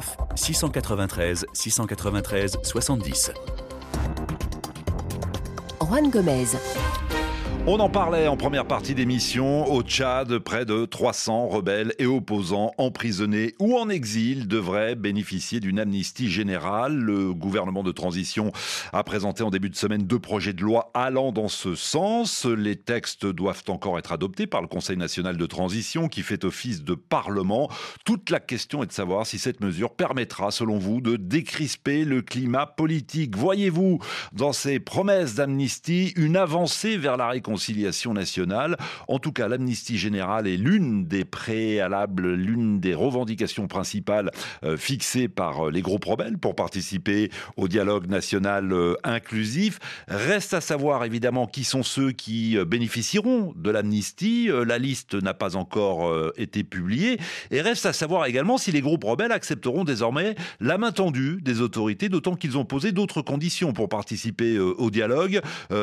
09 693 693 70. Juan Gomez. On en parlait en première partie d'émission. Au Tchad, près de 300 rebelles et opposants emprisonnés ou en exil devraient bénéficier d'une amnistie générale. Le gouvernement de transition a présenté en début de semaine deux projets de loi allant dans ce sens. Les textes doivent encore être adoptés par le Conseil national de transition qui fait office de parlement. Toute la question est de savoir si cette mesure permettra, selon vous, de décrisper le climat politique. Voyez-vous dans ces promesses d'amnistie une avancée vers la réconciliation réconciliation nationale. En tout cas, l'amnistie générale est l'une des préalables, l'une des revendications principales euh, fixées par euh, les groupes rebelles pour participer au dialogue national euh, inclusif. Reste à savoir évidemment qui sont ceux qui bénéficieront de l'amnistie. la liste n'a pas encore été publiée. Et reste à savoir également si les groupes rebelles accepteront désormais la main tendue des autorités, d'autant qu'ils ont posé d'autres conditions pour participer au dialogue.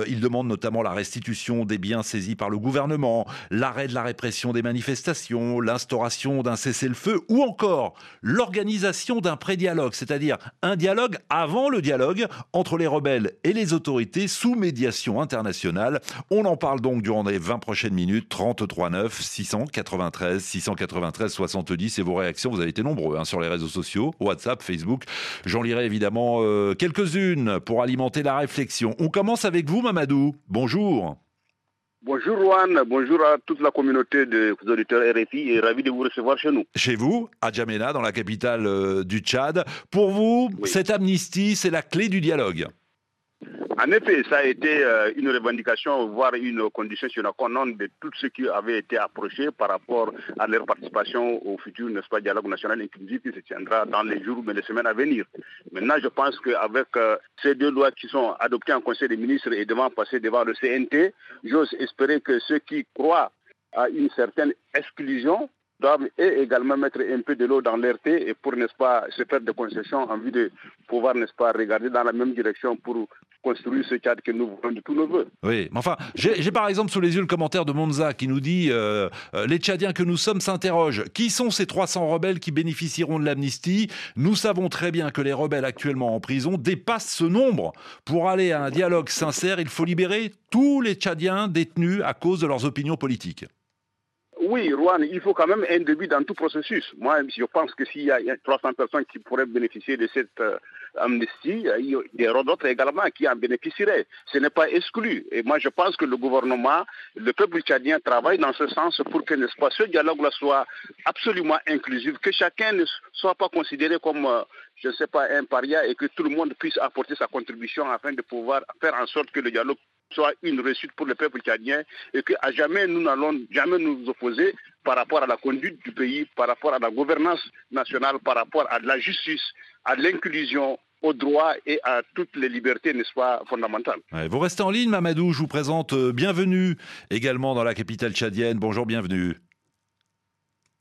ils demandent notamment la restitution des biens saisis par le gouvernement, l'arrêt de la répression des manifestations, l'instauration d'un cessez-le-feu ou encore l'organisation d'un pré-dialogue, c'est-à-dire un dialogue avant le dialogue entre les rebelles et les autorités sous médiation internationale. On en parle donc durant les 20 prochaines minutes, 33 9 693 693 70 et vos réactions, vous avez été nombreux hein, sur les réseaux sociaux, WhatsApp, Facebook. J'en lirai évidemment euh, quelques-unes pour alimenter la réflexion. On commence avec vous Mamadou. Bonjour. Bonjour Juan, bonjour à toute la communauté de auditeurs RFI et ravi de vous recevoir chez nous. Chez vous, à Djamena, dans la capitale euh, du Tchad. Pour vous, cette amnistie, c'est la clé du dialogue en effet, ça a été euh, une revendication, voire une condition sur la cononne de tous ceux qui avaient été approchés par rapport à leur participation au futur, n'est-ce pas, dialogue national inclusif qui se tiendra dans les jours mais les semaines à venir. Maintenant, je pense qu'avec euh, ces deux lois qui sont adoptées en Conseil des ministres et devant passer devant le CNT, j'ose espérer que ceux qui croient à une certaine exclusion doivent également mettre un peu de l'eau dans l'air et pour, n'est-ce pas, se faire des concessions en vue de pouvoir, n'est-ce pas, regarder dans la même direction pour construire ce cadre que nous voulons de tous nos voeux. Oui, mais enfin, j'ai par exemple sous les yeux le commentaire de Monza qui nous dit euh, euh, Les Tchadiens que nous sommes s'interrogent. Qui sont ces 300 rebelles qui bénéficieront de l'amnistie? Nous savons très bien que les rebelles actuellement en prison dépassent ce nombre. Pour aller à un dialogue sincère, il faut libérer tous les Tchadiens détenus à cause de leurs opinions politiques. Oui, Rouen, il faut quand même un début dans tout processus. Moi, je pense que s'il y a 300 personnes qui pourraient bénéficier de cette euh, amnistie, il y aura d'autres également qui en bénéficieraient. Ce n'est pas exclu. Et moi, je pense que le gouvernement, le peuple tchadien travaille dans ce sens pour que, ce dialogue-là soit absolument inclusif, que chacun ne soit pas considéré comme, euh, je ne sais pas, un paria et que tout le monde puisse apporter sa contribution afin de pouvoir faire en sorte que le dialogue soit une réussite pour le peuple tchadien et qu'à jamais nous n'allons jamais nous opposer par rapport à la conduite du pays, par rapport à la gouvernance nationale, par rapport à la justice, à l'inclusion, aux droits et à toutes les libertés, n'est-ce fondamentales. vous restez en ligne, Mamadou. Je vous présente euh, bienvenue également dans la capitale tchadienne. Bonjour, bienvenue.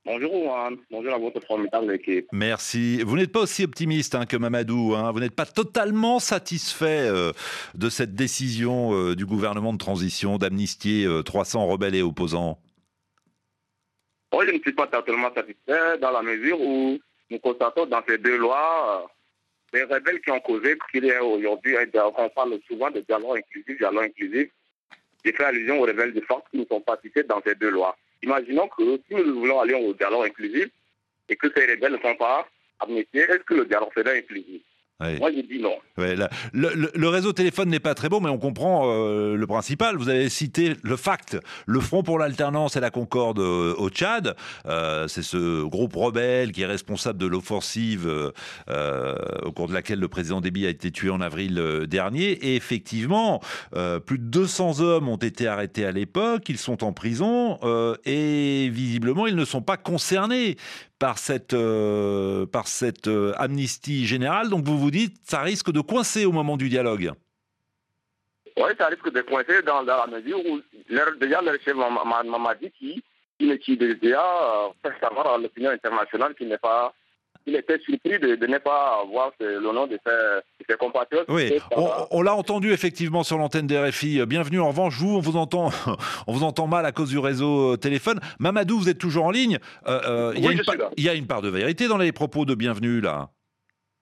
Bonjour bonjour à votre formidable équipe. Merci. Vous n'êtes pas aussi optimiste hein, que Mamadou. Hein. Vous n'êtes pas totalement satisfait euh, de cette décision euh, du gouvernement de transition d'amnistier 300 euh, rebelles et opposants? Moi, je ne suis pas totalement satisfait dans la mesure où nous constatons dans ces deux lois les rebelles qui ont causé qu'il y a aujourd'hui, on parle souvent de dialogue inclusif, dialogue inclusif. J'ai fait allusion aux rebelles de force qui ne sont pas cités dans ces deux lois. Imaginons que si nous voulons aller au dialogue inclusif et que ces rebelles ne sont pas amnistiés, est-ce que le dialogue serait inclusif? Moi, j'ai dit non. le, réseau téléphone n'est pas très beau, mais on comprend euh, le principal. Vous avez cité le FACT, le Front pour l'alternance et la concorde euh, au Tchad. Euh, c'est ce groupe rebelle qui est responsable de l'offensive au cours de laquelle le président Déby a été tué en avril dernier. Et effectivement, plus de 200 hommes ont été arrêtés à l'époque. Ils sont en prison et visiblement, ils ne sont pas concernés par cette, euh, par cette euh, amnistie générale. Donc vous vous dites, ça risque de coincer au moment du dialogue. Oui, ça risque de coincer dans, la mesure où déjà le chef m'a dit qu'il qui, qui déjà euh, fait savoir à l'opinion internationale qu'il n'est pas il était surpris de, ne pas avoir le nom de ses, compatriotes. Oui, on, l'a entendu effectivement sur l'antenne des RFI. Bienvenue. En revanche, vous, on vous entend, on vous entend mal à cause du réseau euh, téléphone. Mamadou, vous êtes toujours en ligne. Euh, euh, il, y a une part de vérité dans les propos de Bienvenue là.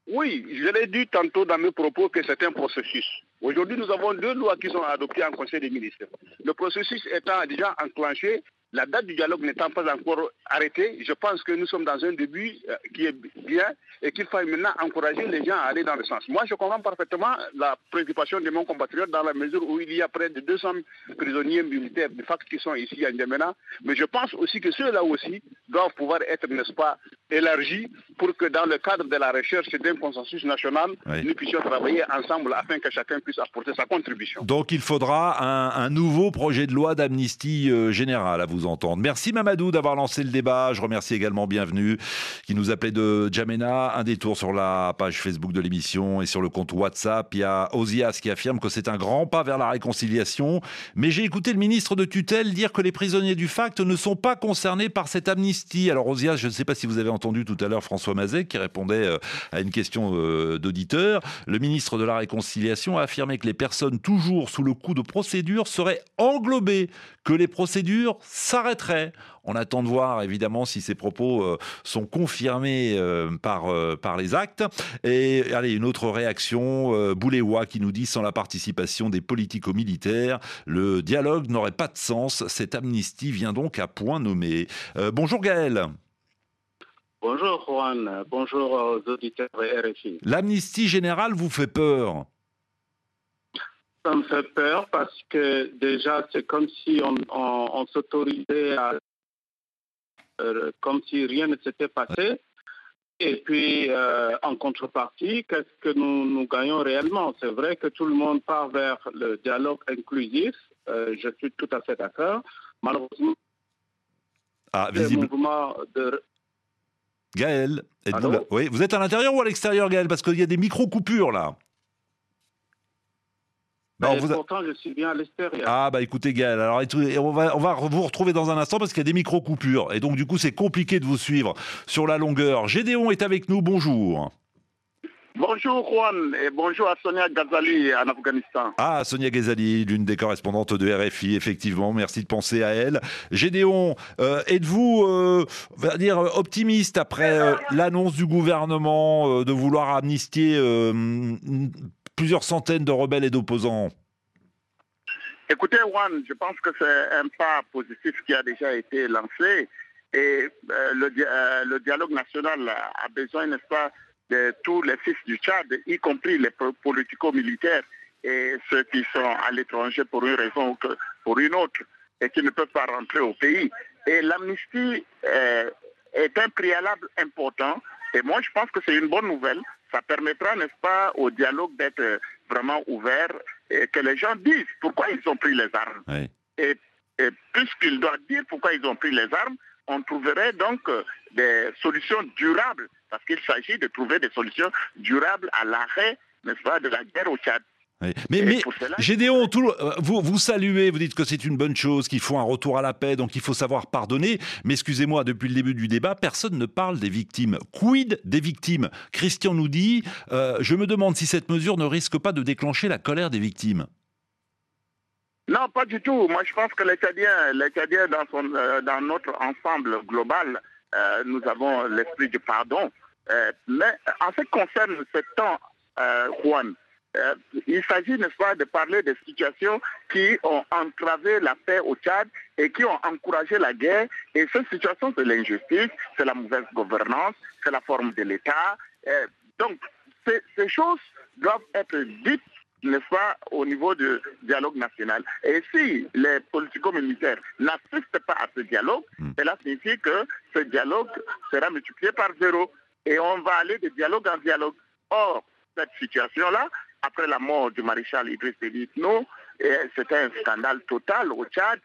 Oui, je l'ai dit tantôt dans mes propos que c'est un processus. Aujourd'hui, nous avons deux lois qui sont adoptées en Conseil des ministres. Le processus étant déjà enclenché, la date du dialogue n'étant pas encore arrêtée, je pense que nous sommes dans un début euh, qui est bien et qu'il faut maintenant encourager les gens à aller dans le sens. Moi, je comprends parfaitement la préoccupation de mon compatriote dans la mesure où il y a près de 200 prisonniers militaires de facto qui sont ici à N'Djamena, mais je pense aussi que ceux-là aussi doivent pouvoir être, n'est-ce pas, élargis pour que dans le cadre de la recherche d'un consensus national, nous puissions travailler ensemble afin que chacun puisse apporter sa contribution. Donc il faudra un, nouveau projet de loi d'amnistie euh, générale à vous entendre. Merci Mamadou d'avoir lancé le débat. Je remercie également Bienvenue qui nous appelait de Jamena. Un détour sur la page Facebook de l'émission et sur le compte WhatsApp. Il y a Ozias qui affirme que c'est un grand pas vers la réconciliation. Mais j'ai écouté le ministre de tutelle dire que les prisonniers du FACT ne sont pas concernés par cette amnistie. Alors Ozias, je ne sais pas si vous avez entendu tout à l'heure François Mazet qui répondait euh, à une question euh, d'auditeur. Le ministre de la Réconciliation a affirmé que les personnes toujours sous le coup de procédure seraient englobées, que les procédures s'arrêterait. On attend de voir évidemment si ces propos euh, sont confirmés euh, par, euh, par les actes. Et allez, une autre réaction, Bouléwa qui nous dit sans la participation des politico-militaires, le dialogue n'aurait pas de sens. Cette amnistie vient donc à point nommé. bonjour Gaël. Bonjour Juan, bonjour aux auditeurs de RFI. L'amnistie générale vous fait peur? Ça me fait peur parce que déjà, c'est comme si on, s'autorisait à. Euh, comme si rien ne s'était passé. Et puis, euh, en contrepartie, qu'est-ce que nous, nous gagnons réellement? C'est vrai que tout le monde part vers le dialogue inclusif. Euh, je suis tout à fait d'accord. Malheureusement, ah, visible. de. Gaël, êtes-vous Oui, vous êtes à l'intérieur ou à l'extérieur, Gaël? Parce qu'il y a des micro-coupures là. Pourtant, je suis bien à l'extérieur. Ah, bah écoutez, Gaël, alors on va, on va vous retrouver dans un instant parce qu'il y a des micro-coupures. Et donc, du coup, c'est compliqué de vous suivre sur la longueur. Gédéon est avec nous, bonjour. Bonjour Juan et bonjour à Sonia Ghazali en Afghanistan. Ah, Sonia Ghazali, l'une des correspondantes de RFI, effectivement, merci de penser à elle. Gédéon, euh, êtes-vous euh, dire optimiste après euh, l'annonce du gouvernement de vouloir amnistier plusieurs centaines de rebelles et d'opposants Écoutez, Juan, je pense que c'est un pas positif qui a déjà été lancé. Et euh, euh, le, dialogue national a besoin, n'est-ce pas, de tous les fils du Tchad, y compris les politico-militaires et ceux qui sont à l'étranger pour une raison ou pour une autre et qui ne peuvent pas rentrer au pays. Et l'amnistie euh, est un préalable important. Et moi, je pense que c'est une bonne nouvelle ça permettra, n'est-ce pas, au dialogue d'être vraiment ouvert et que les gens disent pourquoi ils ont pris les armes. Et, puisqu'ils doivent dire pourquoi ils ont pris les armes, on trouverait donc euh, des solutions durables, parce qu'il s'agit de trouver des solutions durables à l'arrêt, n'est-ce pas, de la guerre au Tchad. Mais, mais Gédéon, euh, vous, vous saluez, vous dites que c'est une bonne chose, qu'il faut un retour à la paix, donc il faut savoir pardonner. Mais excusez-moi, depuis le début du débat, personne ne parle des victimes. Quid des victimes? Christian nous dit euh, Je me demande si cette mesure ne risque pas de déclencher la colère des victimes. Non, pas du tout. Moi, je pense que les Tchadiens, dans, euh, dans notre ensemble global, nous avons l'esprit du pardon. mais en ce qui concerne ce temps, Juan, euh, il s'agit, n'est-ce pas, de parler des situations qui ont entravé la paix au Tchad et qui ont encouragé la guerre. Et ces situations, c'est l'injustice, c'est la mauvaise gouvernance, c'est la forme de l'État. Euh, donc, ces, choses doivent être dites n'est-ce pas, au niveau du dialogue national. Et si les politico-militaires n'assistent pas à ce dialogue, hmm. cela signifie que ce dialogue sera multiplié par zéro. Et on va aller de dialogue en dialogue. Or, cette situation-là, après la mort du maréchal Idriss Déby c'était un scandale total au Tchad.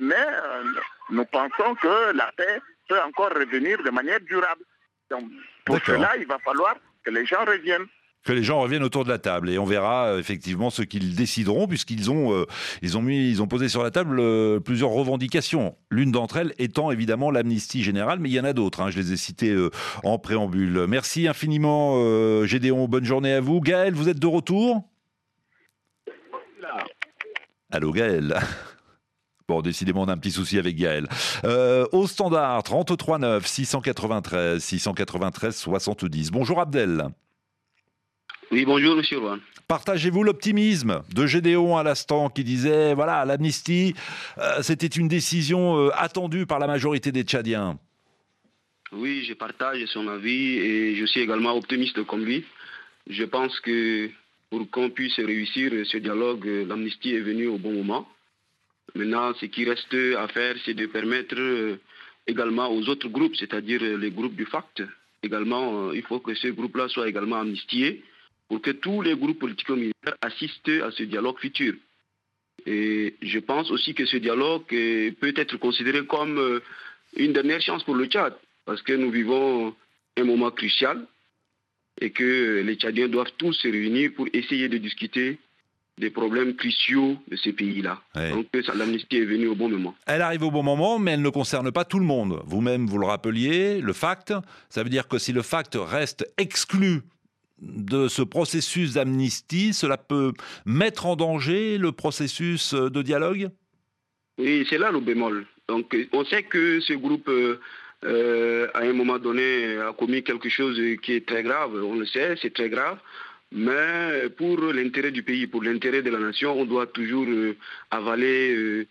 Mais euh, nous pensons que la paix peut encore revenir de manière durable. Donc, pour cela, il va falloir que les gens reviennent. Que les gens reviennent autour de la table et on verra euh, effectivement ce qu'ils décideront puisqu'ils ont euh, ils ont mis ils ont posé sur la table euh, plusieurs revendications. L'une d'entre elles étant évidemment l'amnistie générale, mais il y en a d'autres. Hein, je les ai citées en préambule. Merci infiniment Gédéon. Bonne journée à vous. Gaël, vous êtes de retour? Allô Gaël. Bon, décidément, on a un petit souci avec Gaël. au standard, 33 9 693 693 70. Bonjour Abdel. Oui, bonjour, monsieur Rouen. Partagez-vous l'optimisme de Gédéon à l'instant qui disait voilà, l'amnistie, euh, c'était une décision euh, attendue par la majorité des Tchadiens Oui, je partage son avis et je suis également optimiste comme lui. Je pense que pour qu'on puisse réussir ce dialogue, l'amnistie est venue au bon moment. Maintenant, ce qui reste à faire, c'est de permettre euh, également aux autres groupes, c'est-à-dire les groupes du FACT, également, il faut que ces groupes-là soient également amnistiés pour que tous les groupes politiques militaires assistent à ce dialogue futur. Et je pense aussi que ce dialogue peut être considéré comme euh, une dernière chance pour le Tchad, parce que nous vivons un moment crucial et que les Tchadiens doivent tous se réunir pour essayer de discuter des problèmes cruciaux de ces pays-là. Donc l'amnistie est venue au bon moment. Elle arrive au bon moment, mais elle ne concerne pas tout le monde. Vous-même, vous le rappeliez, le FACT, ça veut dire que si le FACT reste exclu de ce processus d'amnistie, cela peut mettre en danger le processus de dialogue? Oui, c'est là le bémol. Donc, on sait que ce groupe, euh, euh, à un moment donné, a commis quelque chose qui est très grave. On le sait, c'est très grave. Mais pour l'intérêt du pays, pour l'intérêt de la nation, on doit toujours euh, avaler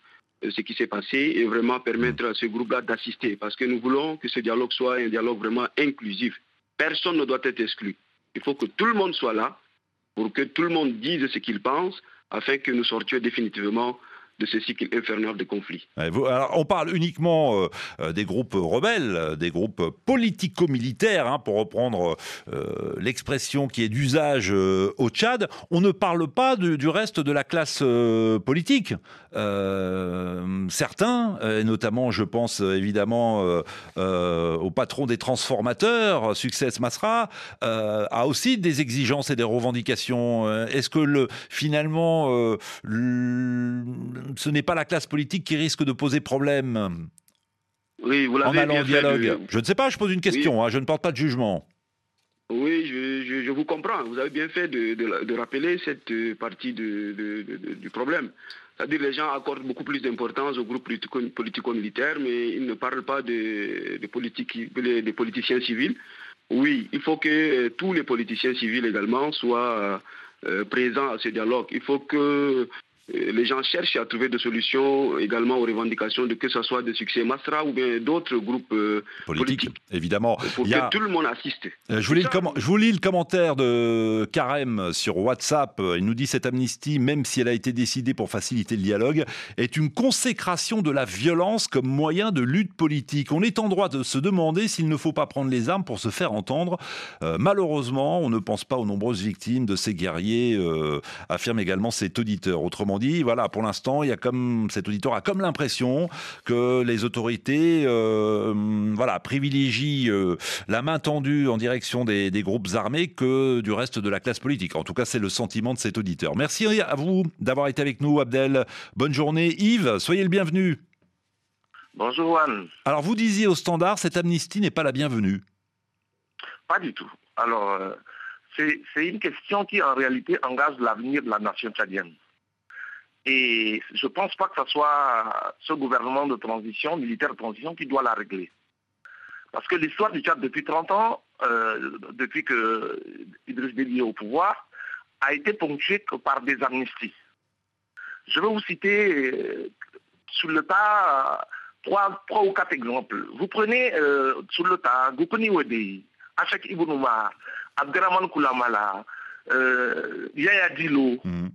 ce qui s'est passé et vraiment permettre à ce groupe-là d'assister. Parce que nous voulons que ce dialogue soit un dialogue vraiment inclusif. Personne ne doit être exclu. Il faut que tout le monde soit là pour que tout le monde dise ce qu'il pense afin que nous sortions définitivement de ce cycle infernal de conflits. on parle uniquement euh, euh, des groupes rebelles, des groupes politico-militaires, hein, pour reprendre euh, l'expression qui est d'usage au Tchad. On ne parle pas du reste de la classe politique. Certains, et notamment je pense évidemment au patron des transformateurs, Success Masra, a aussi des exigences et des revendications. Est-ce que le, finalement ce n'est pas la classe politique qui risque de poser problème oui, vous en allant au dialogue. Je ne sais pas, je pose une question, hein, je ne porte pas de jugement. Oui, je, vous comprends. Vous avez bien fait de, rappeler cette partie du problème. C'est-à-dire les gens accordent beaucoup plus d'importance aux groupes politico-militaires, mais ils ne parlent pas de, de politiciens civils. Oui, il faut que euh, tous les politiciens civils également soient euh, présents à ce dialogue. Il faut que les gens cherchent à trouver des solutions également aux revendications de que ce soit de succès Masra ou bien d'autres groupes euh, politiques. Évidemment. Pour que tout le monde assiste. Euh, je, vous lis le je vous lis le commentaire de Karem sur WhatsApp. Il nous dit cette amnistie, même si elle a été décidée pour faciliter le dialogue, est une consécration de la violence comme moyen de lutte politique. On est en droit de se demander s'il ne faut pas prendre les armes pour se faire entendre. Euh, malheureusement, on ne pense pas aux nombreuses victimes de ces guerriers, affirme également cet auditeur. Autrement dit, voilà, pour l'instant, il y a comme cet auditeur a comme l'impression que les autorités, euh, voilà, privilégient euh, la main tendue en direction des, groupes armés que du reste de la classe politique. En tout cas, c'est le sentiment de cet auditeur. Merci à vous d'avoir été avec nous, Abdel. Bonne journée, Yves. Soyez le bienvenu. Bonjour, Juan. Alors, vous disiez au standard, cette amnistie n'est pas la bienvenue. Pas du tout. Alors, euh, c'est une question qui, en réalité, engage l'avenir de la nation tchadienne. Et je ne pense pas que ce soit ce gouvernement de transition, militaire de transition, qui doit la régler. Parce que l'histoire du Tchad depuis 30 ans, euh, depuis que Idriss Déby est au pouvoir, a été ponctuée par des amnisties. Je vais vous citer euh, sur le tas trois, ou quatre exemples. Vous prenez euh, sur le tas Goukoni Wedei, Achek Ibounouma, Abderrahman Koulamala, Yaya Dilo, mm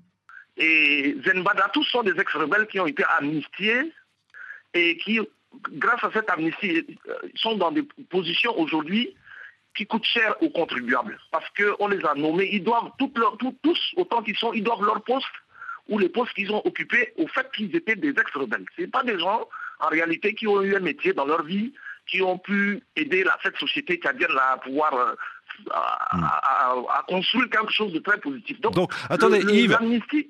et Zenbada, tous sont des ex-rebelles qui ont été amnistiés et qui, grâce à cette amnistie, euh, sont dans des positions aujourd'hui qui coûtent cher aux contribuables. Parce qu'on les a nommés, ils doivent, tous, autant qu'ils sont, ils doivent leur poste ou les postes qu'ils ont occupés au fait qu'ils étaient des ex-rebelles. Ce pas des gens, en réalité, qui ont eu un métier dans leur vie, qui ont pu aider la, cette société cadienne à pouvoir euh, à, construire quelque chose de très positif. Donc, attendez, Yves,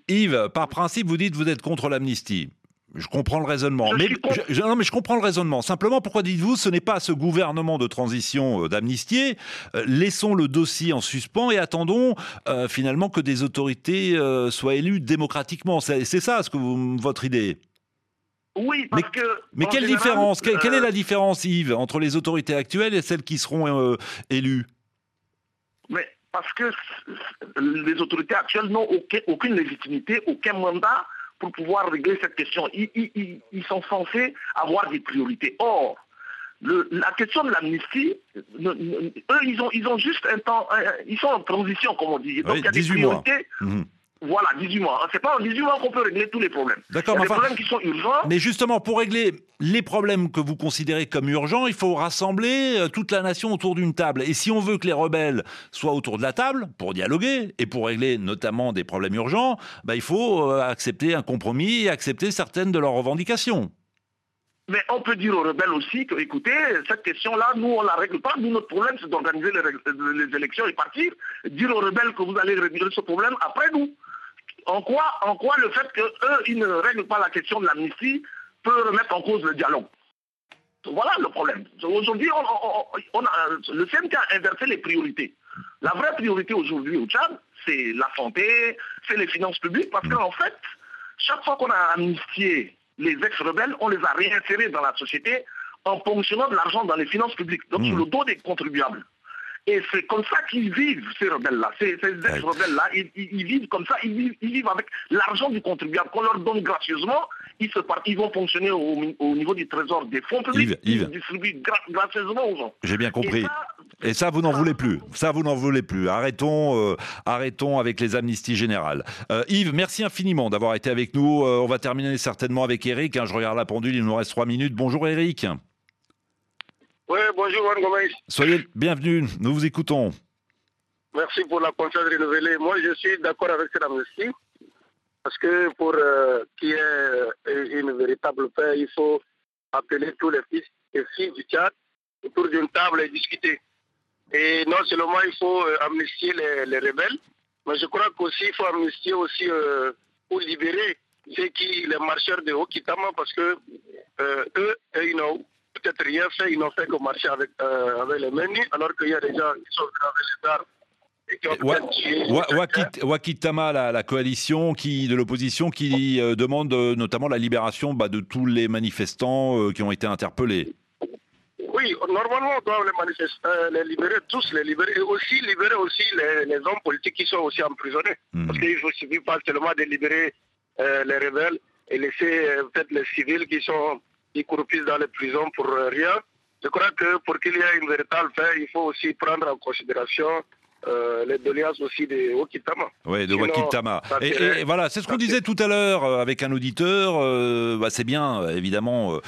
Yves, par principe, vous dites que vous êtes contre l'amnistie. Je comprends le raisonnement. mais, je, non, mais je comprends le raisonnement. Simplement, pourquoi dites-vous ce n'est pas à ce gouvernement de transition euh, d'amnistier euh, Laissons le dossier en suspens et attendons euh, finalement que des autorités soient élues démocratiquement. C'est ça ce que vous, votre idée oui, parce mais, que. Mais quelle différence? Quelle, est la différence, Yves, entre les autorités actuelles et celles qui seront élues? Mais parce que les autorités actuelles n'ont aucune légitimité, aucun mandat pour pouvoir régler cette question. Ils, sont censés avoir des priorités. Or, la question de l'amnistie, eux, ils ont, ils ont juste un temps, ils sont en transition, comme on dit. Donc, il y a des priorités. Mhm. Voilà, 18 mois. C'est pas en 18 mois qu'on peut régler tous les problèmes. D'accord, mais problèmes qui sont urgents. Mais justement, pour régler les problèmes que vous considérez comme urgents, il faut rassembler euh, toute la nation autour d'une table. Et si on veut que les rebelles soient autour de la table pour dialoguer et pour régler notamment des problèmes urgents, bah, il faut euh, accepter un compromis et accepter certaines de leurs revendications. Mais on peut dire aux rebelles aussi que, écoutez, cette question-là, nous, on ne la règle pas. Nous, notre problème, c'est d'organiser les, les, élections et partir. Dire aux rebelles que vous allez régler ce problème après nous. En quoi, en quoi le fait qu'eux, ils ne règlent pas la question de l'amnistie peut remettre en cause le dialogue? Voilà le problème. Aujourd'hui, on, le CNT a inversé les priorités. La vraie priorité aujourd'hui au Tchad, c'est la santé, c'est les finances publiques, parce qu'en fait, chaque fois qu'on a amnistié les ex-rebelles, on les a réinsérés dans la société en ponctionnant de l'argent dans les finances publiques, donc sur le dos des contribuables. Et c'est comme ça qu'ils vivent, ces rebelles-là. Ces, ex-rebelles-là, ils, vivent comme ça, ils vivent, avec l'argent du contribuable qu'on leur donne gracieusement. Ils, se ils vont fonctionner au, niveau du trésor des fonds publics. Ils distribuent gracieusement aux gens. J'ai bien compris. Et ça, vous n'en voulez plus. Ça, vous n'en voulez plus. Arrêtons, euh, arrêtons avec les amnisties générales. Euh, Yves, merci infiniment d'avoir été avec nous. Euh, on va terminer certainement avec Eric. Hein. je regarde la pendule, il nous reste trois minutes. Bonjour Eric. Oui, bonjour Juan Gomez. Soyez bienvenue, nous vous écoutons. Merci pour la confiance renouvelée. Moi, je suis d'accord avec cette amnistie, parce que pour euh, qu'il y ait euh, une véritable paix, il faut appeler tous les fils et filles du Tchad autour d'une table et discuter. Et non seulement il faut euh, amnistier les, rebelles, mais je crois qu'aussi il faut amnistier aussi pour libérer ceux qui, les marcheurs de Okitama, parce que eux, ils n'ont peut-être rien fait, ils n'ont fait que marcher avec, euh, avec les menus, alors qu'il y a des gens qui sont avec les armes. Wakitama, la, la, coalition qui, de l'opposition qui euh, demande euh, notamment la libération bah, de tous les manifestants qui ont été interpellés. Oui, normalement, on doit les, les libérer, tous les libérer, et aussi libérer aussi les, hommes politiques qui sont aussi emprisonnés. Hmm. Parce qu'il ne suffit pas seulement de libérer les rebelles et laisser peut-être les civils qui sont qui croupissent dans les prisons pour rien. Je crois que pour qu'il y ait une véritable fin, il faut aussi prendre en considération euh, les doléances aussi de Wakitama. Oui, de Wakitama. Et, voilà, c'est ce qu'on disait tout à l'heure euh, avec un auditeur. Euh, bah, c'est bien, évidemment,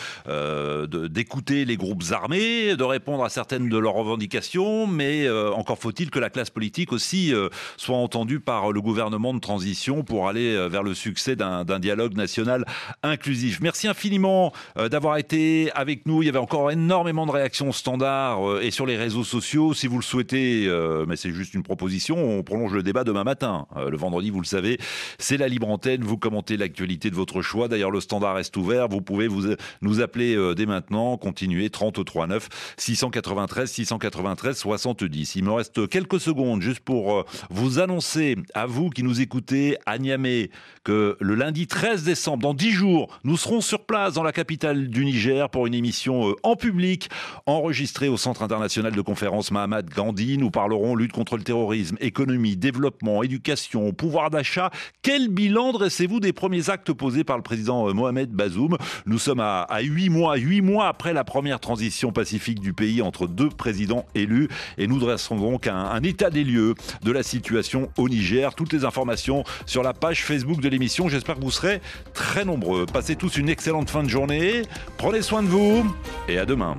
d'écouter les groupes armés, de répondre à certaines de leurs revendications, mais encore faut-il que la classe politique aussi soit entendue par le gouvernement de transition pour aller vers le succès d'un dialogue national inclusif. Merci infiniment d'avoir été avec nous. Il y avait encore énormément de réactions standards et sur les réseaux sociaux. Si vous le souhaitez, mais c'est juste une proposition. On prolonge le débat demain matin. Euh, le vendredi, vous le savez, c'est la libre antenne. Vous commentez l'actualité de votre choix. D'ailleurs, le standard reste ouvert. Vous pouvez vous, nous appeler euh, dès maintenant. Continuez 33 9 693 693 70. Il me reste quelques secondes juste pour euh, vous annoncer à vous qui nous écoutez à Niamey que le lundi 13 décembre, dans 10 jours, nous serons sur place dans la capitale du Niger pour une émission en public enregistrée au Centre international de conférences Mahamad Gandhi. Nous parlerons lutte contre le terrorisme, économie, développement, éducation, pouvoir d'achat. Quel bilan dressez-vous des premiers actes posés par le président euh, Mohamed Bazoum? Nous sommes à, huit mois, huit mois après la première transition pacifique du pays entre deux présidents élus et nous dresserons donc un, un état des lieux de la situation au Niger. Toutes les informations sur la page Facebook de l'émission. J'espère que vous serez très nombreux. Passez tous une excellente fin de journée. Prenez soin de vous et à demain.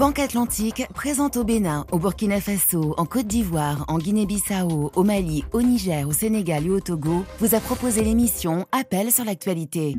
Banque Atlantique présente au Bénin, au Burkina Faso, en Côte d'Ivoire, en Guinée-Bissau, au Mali, au Niger, au Sénégal et au Togo vous a proposé l'émission Appel sur l'actualité.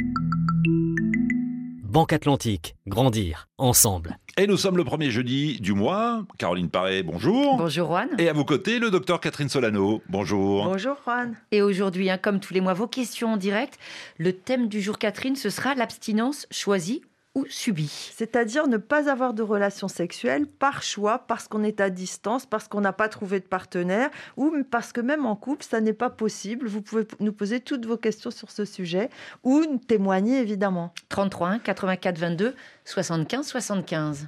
Banque Atlantique, grandir ensemble. Et nous sommes le premier jeudi du mois. Caroline Paré, bonjour. Bonjour Juan. Et à vos côtés, le docteur Catherine Solano. Bonjour. Bonjour Juan. Et aujourd'hui, hein, comme tous les mois, vos questions en direct. Le thème du jour, Catherine, ce sera l'abstinence choisie ou subie. C'est-à-dire ne pas avoir de relations sexuelles par choix, parce qu'on est à distance, parce qu'on n'a pas trouvé de partenaire, ou parce que même en couple, ça n'est pas possible. Vous pouvez nous poser toutes vos questions sur ce sujet, ou témoigner évidemment. 33 84 22 75 75.